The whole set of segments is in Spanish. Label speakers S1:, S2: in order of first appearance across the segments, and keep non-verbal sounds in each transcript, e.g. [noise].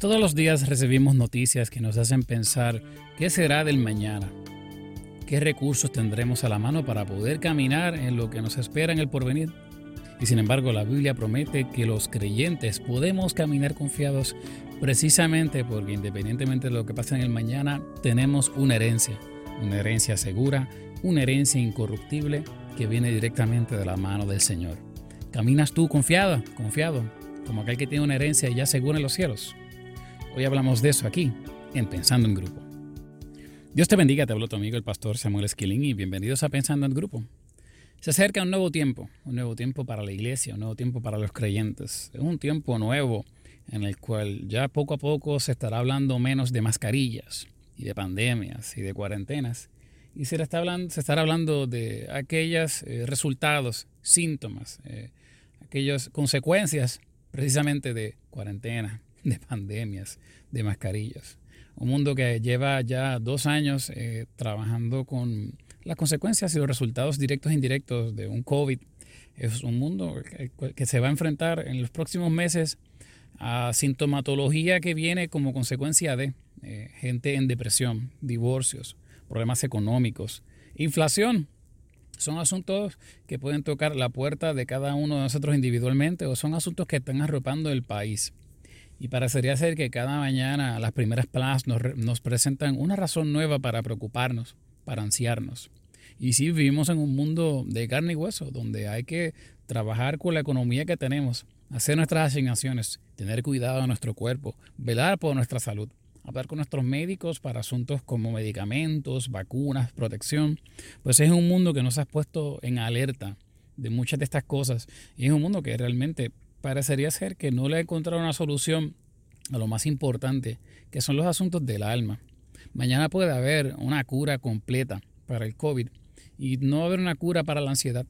S1: Todos los días recibimos noticias que nos hacen pensar qué será del mañana, qué recursos tendremos a la mano para poder caminar en lo que nos espera en el porvenir. Y sin embargo la Biblia promete que los creyentes podemos caminar confiados precisamente porque independientemente de lo que pase en el mañana, tenemos una herencia, una herencia segura, una herencia incorruptible que viene directamente de la mano del Señor. ¿Caminas tú confiada, confiado, como aquel que tiene una herencia ya segura en los cielos? Hoy hablamos de eso aquí, en Pensando en Grupo. Dios te bendiga, te hablo tu amigo el pastor Samuel Esquilín y bienvenidos a Pensando en Grupo. Se acerca un nuevo tiempo, un nuevo tiempo para la iglesia, un nuevo tiempo para los creyentes. Es un tiempo nuevo en el cual ya poco a poco se estará hablando menos de mascarillas y de pandemias y de cuarentenas. Y se estará hablando de aquellos eh, resultados, síntomas, eh, aquellas consecuencias precisamente de cuarentena, de pandemias, de mascarillas. Un mundo que lleva ya dos años eh, trabajando con las consecuencias y los resultados directos e indirectos de un COVID. Es un mundo que, se va a enfrentar en los próximos meses a sintomatología que viene como consecuencia de eh, gente en depresión, divorcios, problemas económicos, inflación. Son asuntos que pueden tocar la puerta de cada uno de nosotros individualmente o son asuntos que están arropando el país. Y parecería ser que cada mañana las primeras plazas nos, presentan una razón nueva para preocuparnos, para ansiarnos. Y sí, vivimos en un mundo de carne y hueso, donde hay que trabajar con la economía que tenemos, hacer nuestras asignaciones, tener cuidado de nuestro cuerpo, velar por nuestra salud, hablar con nuestros médicos para asuntos como medicamentos, vacunas, protección. Pues es un mundo que nos ha puesto en alerta de muchas de estas cosas y es un mundo que realmente parecería ser que no le ha encontrado una solución a lo más importante, que son los asuntos del alma. Mañana puede haber una cura completa para el COVID y no haber una cura para la ansiedad.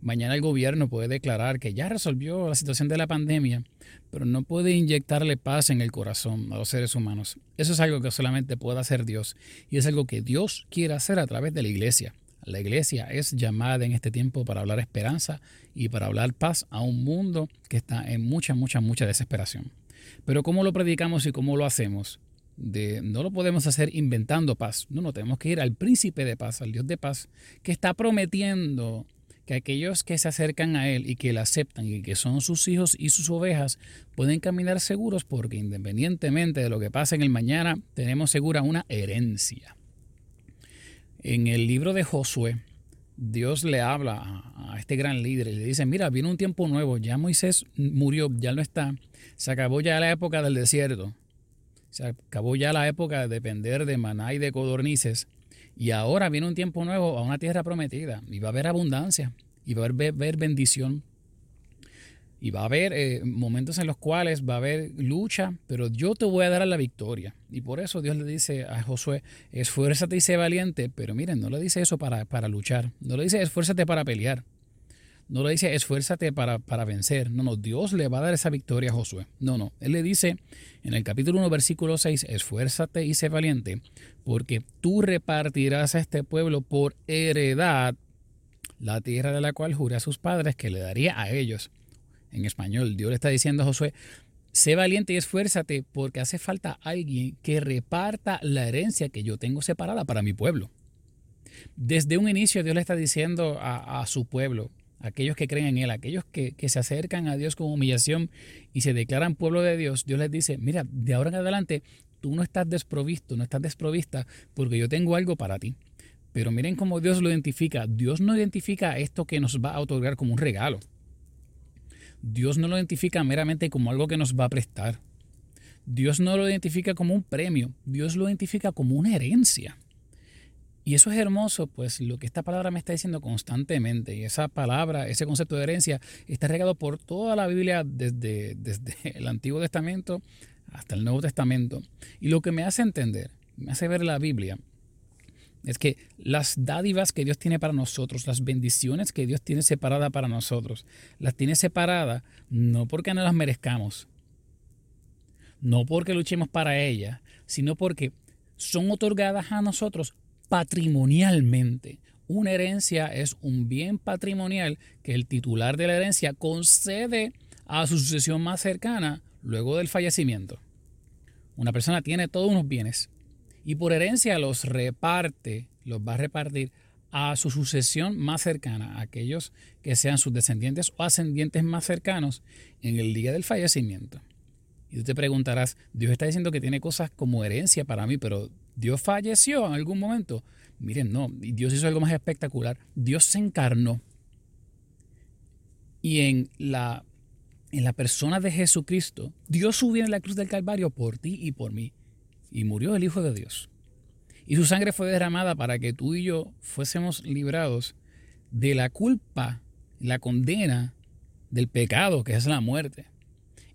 S1: Mañana el gobierno puede declarar que ya resolvió la situación de la pandemia, pero no puede inyectarle paz en el corazón a los seres humanos. Eso es algo que solamente puede hacer Dios y es algo que Dios quiere hacer a través de la iglesia. La iglesia es llamada en este tiempo para hablar esperanza y para hablar paz a un mundo que está en mucha, mucha, mucha desesperación. Pero ¿cómo lo predicamos y cómo lo hacemos? De, no lo podemos hacer inventando paz. No, no, tenemos que ir al príncipe de paz, al Dios de paz, que está prometiendo que aquellos que se acercan a Él y que le aceptan y que son sus hijos y sus ovejas pueden caminar seguros porque independientemente de lo que pase en el mañana, tenemos segura una herencia. En el libro de Josué, Dios le habla a este gran líder y le dice, mira, viene un tiempo nuevo, ya Moisés murió, ya no está, se acabó ya la época del desierto, se acabó ya la época de depender de maná y de codornices, y ahora viene un tiempo nuevo a una tierra prometida, y va a haber abundancia, y va a haber bendición, y va a haber eh, momentos en los cuales va a haber lucha, pero yo te voy a dar la victoria. Y por eso Dios le dice a Josué, esfuérzate y sé valiente. Pero miren, no le dice eso para, para luchar. No le dice esfuérzate para pelear. No le dice esfuérzate para, para vencer. No, no, Dios le va a dar esa victoria a Josué. No, no. Él le dice en el capítulo 1, versículo 6, esfuérzate y sé valiente, porque tú repartirás a este pueblo por heredad la tierra de la cual juré a sus padres que le daría a ellos en español. Dios le está diciendo a Josué, sé valiente y esfuérzate porque hace falta alguien que reparta la herencia que yo tengo separada para mi pueblo. Desde un inicio Dios le está diciendo a, su pueblo, aquellos que creen en Él, aquellos que, que, se acercan a Dios con humillación y se declaran pueblo de Dios, Dios les dice, mira, de ahora en adelante tú no estás desprovisto, no estás desprovista porque yo tengo algo para ti. Pero miren cómo Dios lo identifica. Dios no identifica esto que nos va a otorgar como un regalo. Dios no lo identifica meramente como algo que nos va a prestar. Dios no lo identifica como un premio, Dios lo identifica como una herencia. Y eso es hermoso, pues lo que esta palabra me está diciendo constantemente, y esa palabra, ese concepto de herencia, está regado por toda la Biblia desde, desde el Antiguo Testamento hasta el Nuevo Testamento. Y lo que me hace entender, me hace ver la Biblia, es que las dádivas que Dios tiene para nosotros, las bendiciones que Dios tiene separada para nosotros, las tiene separadas no porque no las merezcamos, no porque luchemos para ellas, sino porque son otorgadas a nosotros patrimonialmente. Una herencia es un bien patrimonial que el titular de la herencia concede a su sucesión más cercana luego del fallecimiento. una persona tiene todos unos bienes y por herencia los reparte, los va a repartir a su sucesión más cercana, a aquellos que sean sus descendientes o ascendientes más cercanos en el día del fallecimiento. Y tú te preguntarás, Dios está diciendo que tiene cosas como herencia para mí, pero Dios falleció en algún momento. Miren, no, Dios hizo algo más espectacular. Dios se encarnó. Y en la, en la persona de Jesucristo, Dios subió en la cruz del Calvario por ti y por mí. Y murió el Hijo de Dios. Y su sangre fue derramada para que tú y yo fuésemos librados de la culpa, la condena del pecado, que es la muerte.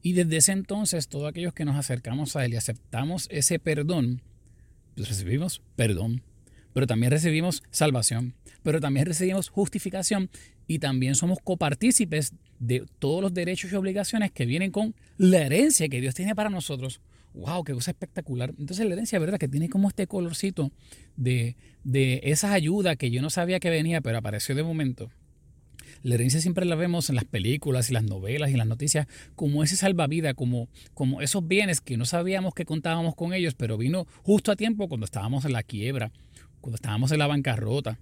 S1: Y desde ese entonces, todos aquellos que nos acercamos a Él y aceptamos ese perdón, pues recibimos perdón, pero también recibimos salvación, pero también recibimos justificación y también somos copartícipes de todos los derechos y obligaciones que vienen con la herencia que Dios tiene para nosotros wow, qué cosa espectacular. Entonces la herencia, ¿verdad? Que tiene como este colorcito de, de esas ayudas que yo no sabía que venía, pero apareció de momento. La herencia siempre la vemos en las películas y las novelas y las noticias como ese salvavidas, como, como esos bienes que no sabíamos que contábamos con ellos, pero vino justo a tiempo cuando estábamos en la quiebra, cuando estábamos en la bancarrota.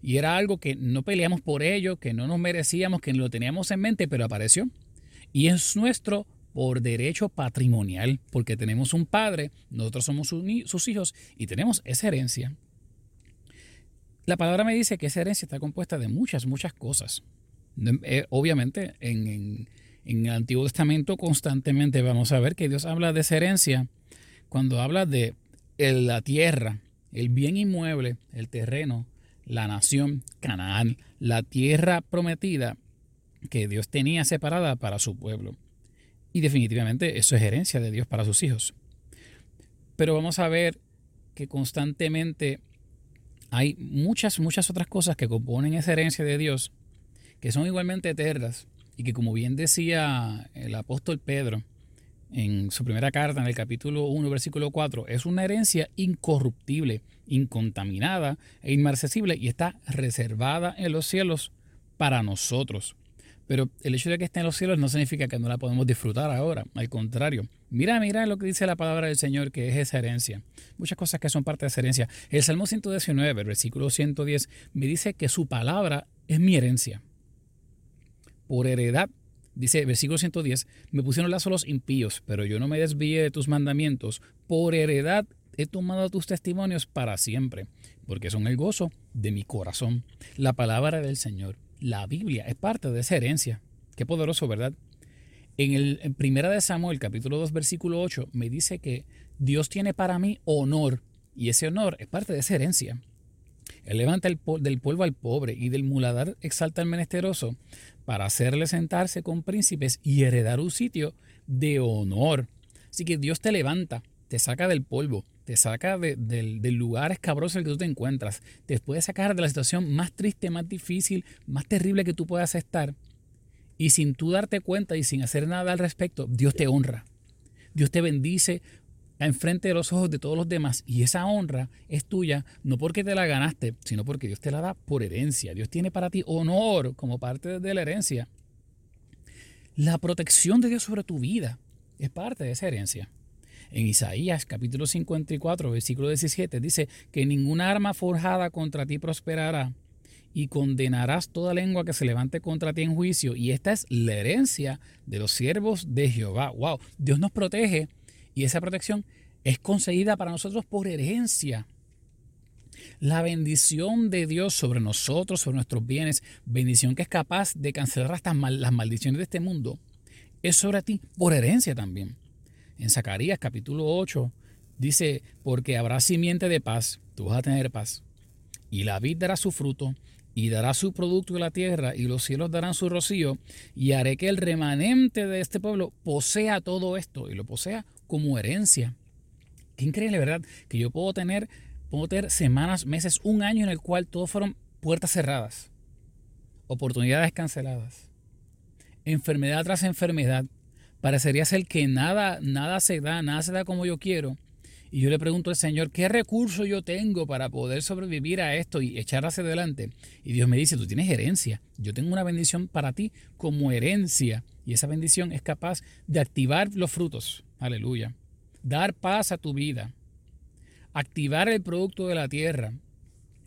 S1: Y era algo que no peleamos por ello, que no nos merecíamos, que no lo teníamos en mente, pero apareció. Y es nuestro por derecho patrimonial, porque tenemos un padre, nosotros somos sus hijos y tenemos esa herencia. La palabra me dice que esa herencia está compuesta de muchas, muchas cosas. Eh, obviamente, en, el Antiguo Testamento constantemente vamos a ver que Dios habla de esa herencia cuando habla de la tierra, el bien inmueble, el terreno, la nación, Canaán, la tierra prometida que Dios tenía separada para su pueblo. Y definitivamente eso es herencia de Dios para sus hijos. Pero vamos a ver que constantemente hay muchas, muchas otras cosas que componen esa herencia de Dios que son igualmente eternas y que como bien decía el apóstol Pedro en su primera carta en el capítulo 1 versículo 4 es una herencia incorruptible, incontaminada e inmarcesible y está reservada en los cielos para nosotros. Pero el hecho de que esté en los cielos no significa que no la podemos disfrutar ahora. Al contrario, mira, mira lo que dice la palabra del Señor, que es esa herencia. Muchas cosas que son parte de esa herencia. El Salmo 119, el versículo 110, me dice que su palabra es mi herencia. Por heredad, dice versículo 110, me pusieron lazos los impíos, pero yo no me desvié de tus mandamientos. Por heredad he tomado tus testimonios para siempre, porque son el gozo de mi corazón. La palabra del Señor la Biblia es parte de esa herencia. Qué poderoso, ¿verdad? En el en Primera de Samuel, capítulo 2, versículo 8, me dice que Dios tiene para mí honor y ese honor es parte de esa herencia. Él levanta el del polvo al pobre y del muladar exalta al menesteroso para hacerle sentarse con príncipes y heredar un sitio de honor. Así que Dios te levanta, te saca del polvo, te saca del, lugar escabroso en el que tú te encuentras, te puede sacar de la situación más triste, más difícil, más terrible que tú puedas estar. Y sin tú darte cuenta y sin hacer nada al respecto, Dios te honra. Dios te bendice enfrente de los ojos de todos los demás. Y esa honra es tuya, no porque te la ganaste, sino porque Dios te la da por herencia. Dios tiene para ti honor como parte de la herencia. La protección de Dios sobre tu vida es parte de esa herencia. En Isaías capítulo 54, versículo 17 dice que ninguna arma forjada contra ti prosperará y condenarás toda lengua que se levante contra ti en juicio. Y esta es la herencia de los siervos de Jehová. ¡Wow! Dios nos protege y esa protección es concedida para nosotros por herencia. La bendición de Dios sobre nosotros, sobre nuestros bienes, bendición que es capaz de cancelar las maldiciones de este mundo, es sobre ti por herencia también en Zacarías capítulo 8, dice, porque habrá simiente de paz, tú vas a tener paz, y la vid dará su fruto, y dará su producto de la tierra, y los cielos darán su rocío, y haré que el remanente de este pueblo posea todo esto, y lo posea como herencia. Qué increíble, ¿verdad? Que yo puedo tener, puedo tener semanas, meses, un año en el cual todos fueron puertas cerradas, oportunidades canceladas, enfermedad tras enfermedad, Parecería ser que nada, nada se da, nada se da como yo quiero. Y yo le pregunto al Señor, ¿qué recurso yo tengo para poder sobrevivir a esto y echar hacia adelante? Y Dios me dice, tú tienes herencia. Yo tengo una bendición para ti como herencia. Y esa bendición es capaz de activar los frutos. Aleluya. dar paz a tu vida, activar el producto de la tierra.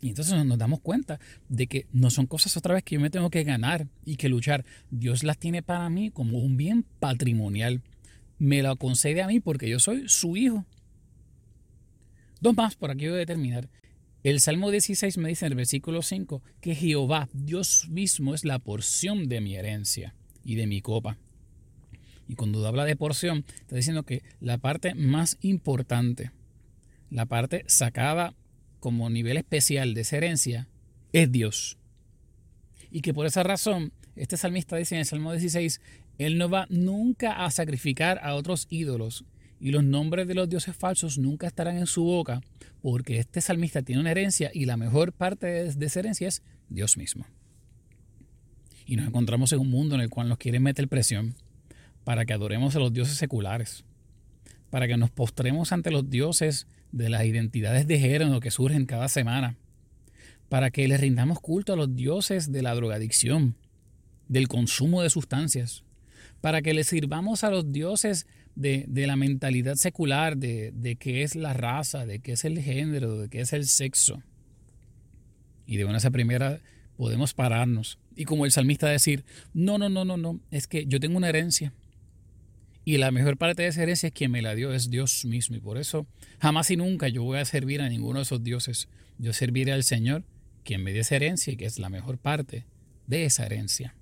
S1: Y entonces nos damos cuenta de que no son cosas otra vez que yo me tengo que ganar y que luchar. Dios las tiene para mí como un bien patrimonial. Me lo concede a mí porque yo soy su hijo. Dos más, por aquí voy a terminar. El Salmo 16 me dice en el versículo 5 que Jehová, Dios mismo, es la porción de mi herencia y de mi copa. Y cuando habla de porción, está diciendo que la parte más importante, la parte sacada como nivel especial de esa herencia, es Dios. Y que por esa razón, este salmista dice en el Salmo 16, Él no va nunca a sacrificar a otros ídolos y los nombres de los dioses falsos nunca estarán en su boca, porque este salmista tiene una herencia y la mejor parte de esa herencia es Dios mismo. Y nos encontramos en un mundo en el cual nos quieren meter presión para que adoremos a los dioses seculares, para que nos postremos ante los dioses de las identidades de género que surgen cada semana, para que les rindamos culto a los dioses de la drogadicción, del consumo de sustancias, para que les sirvamos a los dioses de, la mentalidad secular, de, de qué es la raza, de qué es el género, de qué es el sexo. Y de una esa primera podemos pararnos. Y como el salmista decir, no, no, no, no, no, es que yo tengo una herencia. Y la mejor parte de esa herencia es quien me la dio, es Dios mismo. Y por eso jamás y nunca yo voy a servir a ninguno de esos dioses. Yo serviré al Señor, quien me dio esa herencia y que es la mejor parte de esa herencia.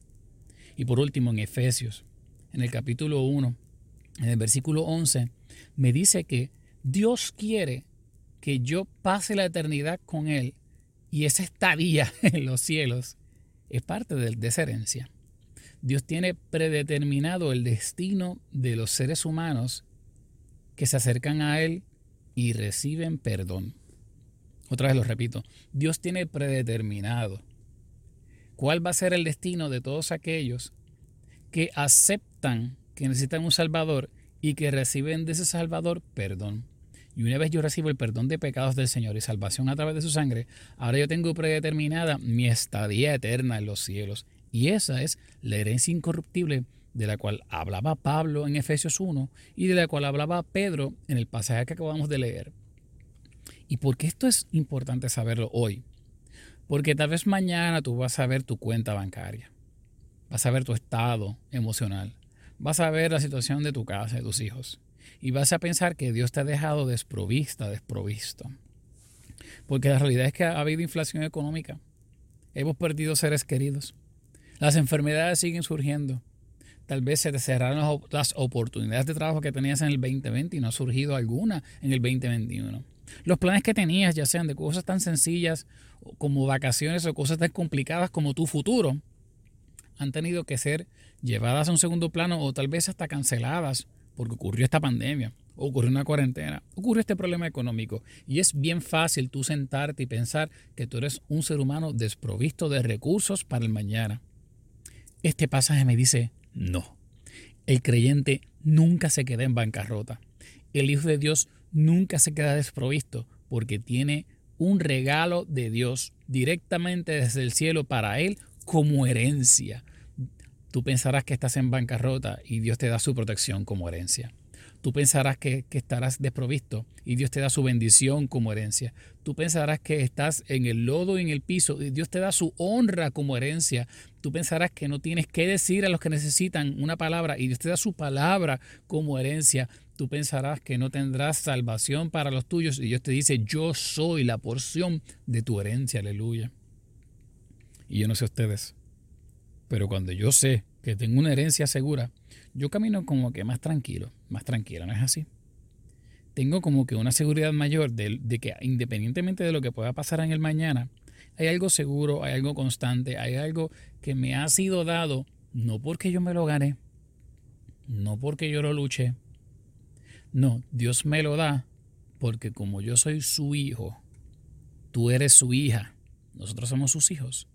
S1: Y por último, en Efesios, en el capítulo 1, en el versículo 11, me dice que Dios quiere que yo pase la eternidad con Él y esa estadía [laughs] en los cielos es parte de, esa herencia. Dios tiene predeterminado el destino de los seres humanos que se acercan a Él y reciben perdón. Otra vez lo repito, Dios tiene predeterminado cuál va a ser el destino de todos aquellos que aceptan que necesitan un Salvador y que reciben de ese Salvador perdón. Y una vez yo recibo el perdón de pecados del Señor y salvación a través de su sangre, ahora yo tengo predeterminada mi estadía eterna en los cielos. Y esa es la herencia incorruptible de la cual hablaba Pablo en Efesios 1 y de la cual hablaba Pedro en el pasaje que acabamos de leer. ¿Y por qué esto es importante saberlo hoy? Porque tal vez mañana tú vas a ver tu cuenta bancaria, vas a ver tu estado emocional, vas a ver la situación de tu casa, de tus hijos, y vas a pensar que Dios te ha dejado desprovista, desprovisto. Porque la realidad es que ha habido inflación económica. Hemos perdido seres queridos. Las enfermedades siguen surgiendo. Tal vez se te cerraron las oportunidades de trabajo que tenías en el 2020 y no ha surgido alguna en el 2021. Los planes que tenías, ya sean de cosas tan sencillas como vacaciones o cosas tan complicadas como tu futuro, han tenido que ser llevadas a un segundo plano o tal vez hasta canceladas porque ocurrió esta pandemia, ocurrió una cuarentena, ocurrió este problema económico. Y es bien fácil tú sentarte y pensar que tú eres un ser humano desprovisto de recursos para el mañana. Este pasaje me dice, no. El creyente nunca se queda en bancarrota. El Hijo de Dios nunca se queda desprovisto porque tiene un regalo de Dios directamente desde el cielo para él como herencia. Tú pensarás que estás en bancarrota y Dios te da su protección como herencia. Tú pensarás que, estarás desprovisto y Dios te da su bendición como herencia. Tú pensarás que estás en el lodo y en el piso y Dios te da su honra como herencia. Tú pensarás que no tienes que decir a los que necesitan una palabra y Dios te da su palabra como herencia. Tú pensarás que no tendrás salvación para los tuyos y Dios te dice, yo soy la porción de tu herencia, aleluya. Y yo no sé ustedes, pero cuando yo sé que tengo una herencia segura, yo camino como que más tranquilo, más tranquilo, ¿no es así? Tengo como que una seguridad mayor de, que independientemente de lo que pueda pasar en el mañana, hay algo seguro, hay algo constante, hay algo que me ha sido dado, no porque yo me lo gané, no porque yo lo luché, no, Dios me lo da porque como yo soy su hijo, tú eres su hija, nosotros somos sus hijos.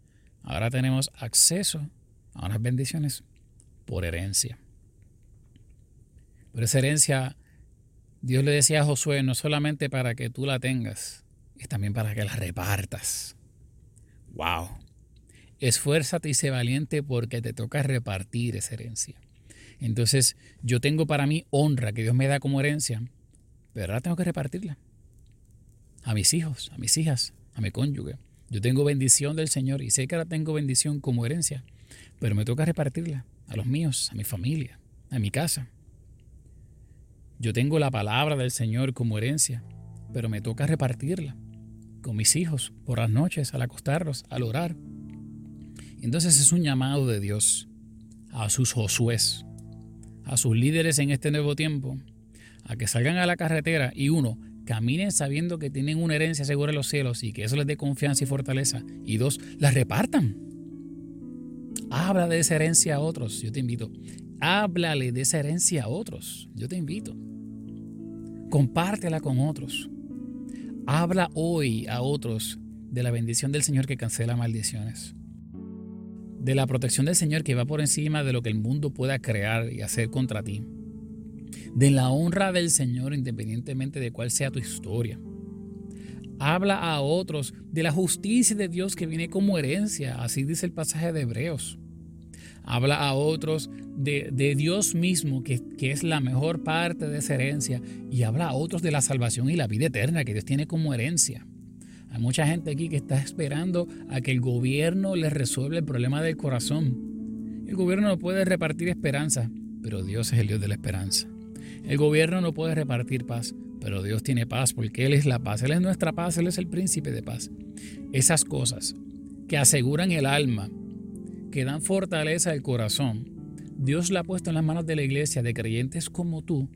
S1: Ahora tenemos acceso a unas bendiciones por herencia. Pero esa herencia, Dios le decía a Josué, no solamente para que tú la tengas, es también para que la repartas. ¡Wow! Esfuérzate y sé valiente porque te toca repartir esa herencia. Entonces, yo tengo para mí honra que Dios me da como herencia, pero ahora tengo que repartirla. A mis hijos, a mis hijas, a mi cónyuge. Yo tengo bendición del Señor y sé que ahora tengo bendición como herencia, pero me toca repartirla a los míos, a mi familia, a mi casa. Yo tengo la palabra del Señor como herencia, pero me toca repartirla con mis hijos por las noches, al acostarlos, al orar. Entonces es un llamado de Dios a sus Josués, a sus líderes en este nuevo tiempo, a que salgan a la carretera y uno, caminen sabiendo que tienen una herencia segura en los cielos y que eso les dé confianza y fortaleza. Y dos, la repartan. Habla de esa herencia a otros, yo te invito. Háblale de esa herencia a otros, yo te invito. Compártela con otros. Habla hoy a otros de la bendición del Señor que cancela maldiciones. De la protección del Señor que va por encima de lo que el mundo pueda crear y hacer contra ti de la honra del Señor independientemente de cuál sea tu historia. Habla a otros de la justicia de Dios que viene como herencia, así dice el pasaje de Hebreos. Habla a otros de, Dios mismo, que, que es la mejor parte de esa herencia, y habla a otros de la salvación y la vida eterna que Dios tiene como herencia. Hay mucha gente aquí que está esperando a que el gobierno les resuelva el problema del corazón. El gobierno no puede repartir esperanza, pero Dios es el Dios de la esperanza. El gobierno no puede repartir paz, pero Dios tiene paz porque Él es la paz, Él es nuestra paz, Él es el príncipe de paz. Esas cosas que aseguran el alma, que dan fortaleza al corazón, Dios la ha puesto en las manos de la iglesia, de creyentes como tú,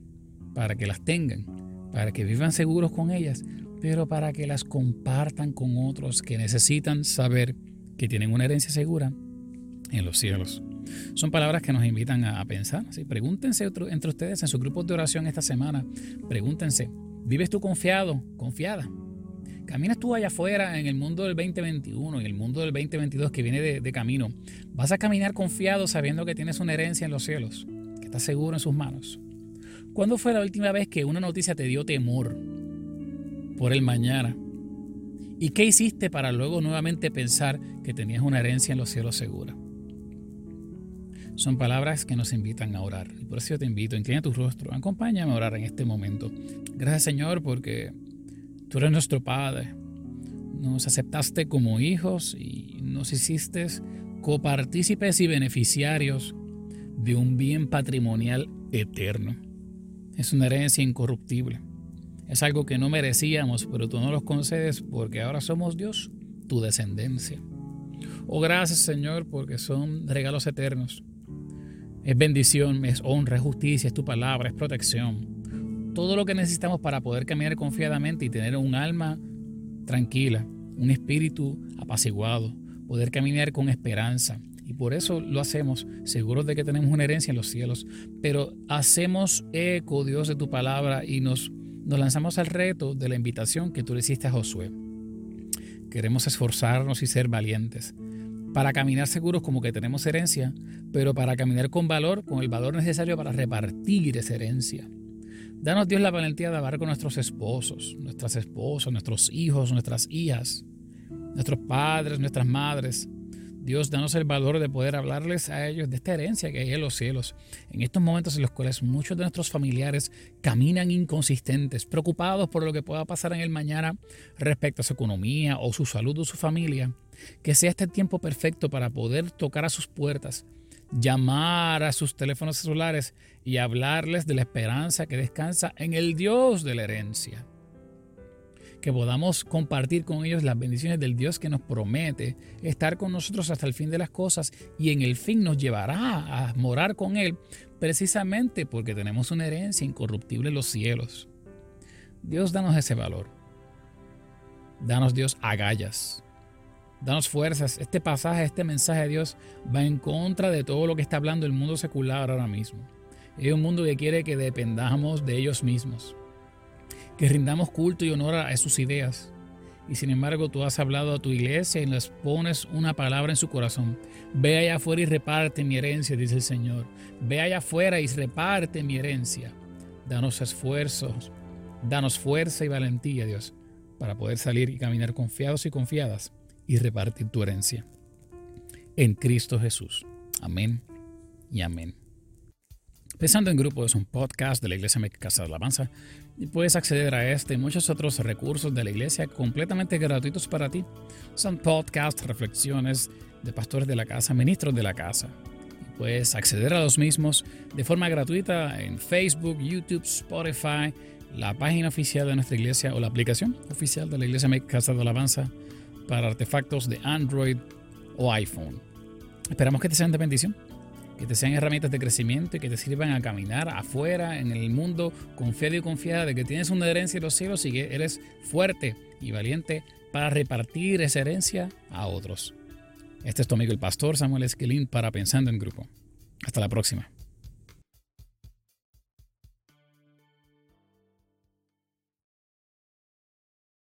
S1: para que las tengan, para que vivan seguros con ellas, pero para que las compartan con otros que necesitan saber que tienen una herencia segura en los cielos. Son palabras que nos invitan a pensar. Pregúntense entre ustedes en sus grupos de oración esta semana. Pregúntense, ¿vives tú confiado, confiada? Caminas tú allá afuera en el mundo del 2021, en el mundo del 2022 que viene de, camino. Vas a caminar confiado sabiendo que tienes una herencia en los cielos, que estás seguro en sus manos. ¿Cuándo fue la última vez que una noticia te dio temor por el mañana? ¿Y qué hiciste para luego nuevamente pensar que tenías una herencia en los cielos segura? son palabras que nos invitan a orar. Y por eso yo te invito, inclina tu rostro, acompáñame a orar en este momento. Gracias Señor porque tú eres nuestro Padre. Nos aceptaste como hijos y nos hiciste copartícipes y beneficiarios de un bien patrimonial eterno. Es una herencia incorruptible. Es algo que no merecíamos, pero tú nos lo concedes porque ahora somos Dios, tu descendencia. Oh, gracias Señor porque son regalos eternos es bendición, es honra, es justicia, es tu palabra, es protección. Todo lo que necesitamos para poder caminar confiadamente y tener un alma tranquila, un espíritu apaciguado, poder caminar con esperanza. Y por eso lo hacemos, seguros de que tenemos una herencia en los cielos. Pero hacemos eco, Dios, de tu palabra y nos, nos lanzamos al reto de la invitación que tú le hiciste a Josué. Queremos esforzarnos y ser valientes para caminar seguros como que tenemos herencia, pero para caminar con valor, con el valor necesario para repartir esa herencia. Danos Dios la valentía de hablar con nuestros esposos, nuestras esposas, nuestros hijos, nuestras hijas, nuestros padres, nuestras madres, Dios, danos el valor de poder hablarles a ellos de esta herencia que hay en los cielos. En estos momentos en los cuales muchos de nuestros familiares caminan inconsistentes, preocupados por lo que pueda pasar en el mañana respecto a su economía o su salud o su familia, que sea este tiempo perfecto para poder tocar a sus puertas, llamar a sus teléfonos celulares y hablarles de la esperanza que descansa en el Dios de la herencia que podamos compartir con ellos las bendiciones del Dios que nos promete estar con nosotros hasta el fin de las cosas y en el fin nos llevará a morar con Él precisamente porque tenemos una herencia incorruptible en los cielos. Dios, danos ese valor. Danos Dios agallas. Danos fuerzas. Este pasaje, este mensaje de Dios va en contra de todo lo que está hablando el mundo secular ahora mismo. Es un mundo que quiere que dependamos de ellos mismos que rindamos culto y honor a sus ideas. Y sin embargo tú has hablado a tu iglesia y les pones una palabra en su corazón. Ve allá afuera y reparte mi herencia, dice el Señor. Ve allá afuera y reparte mi herencia. Danos esfuerzos, danos fuerza y valentía, Dios, para poder salir y caminar confiados y confiadas y repartir tu herencia. En Cristo Jesús. Amén y amén. Pensando en Grupo es un podcast de la Iglesia Casa de Alabanza y puedes acceder a este y muchos otros recursos de la iglesia completamente gratuitos para ti. Son podcasts, reflexiones de pastores de la casa, ministros de la casa. puedes acceder a los mismos de forma gratuita en Facebook, YouTube, Spotify, la página oficial de nuestra iglesia o la aplicación oficial de la Iglesia Casa de Alabanza para artefactos de Android o iPhone. Esperamos que te sean de bendición, que te sean herramientas de crecimiento y que te sirvan a caminar afuera en el mundo confiado y confiada de que tienes una herencia en los cielos y que eres fuerte y valiente para repartir esa herencia a otros. Este es tu amigo el pastor Samuel Esquilín para Pensando en Grupo. Hasta la próxima.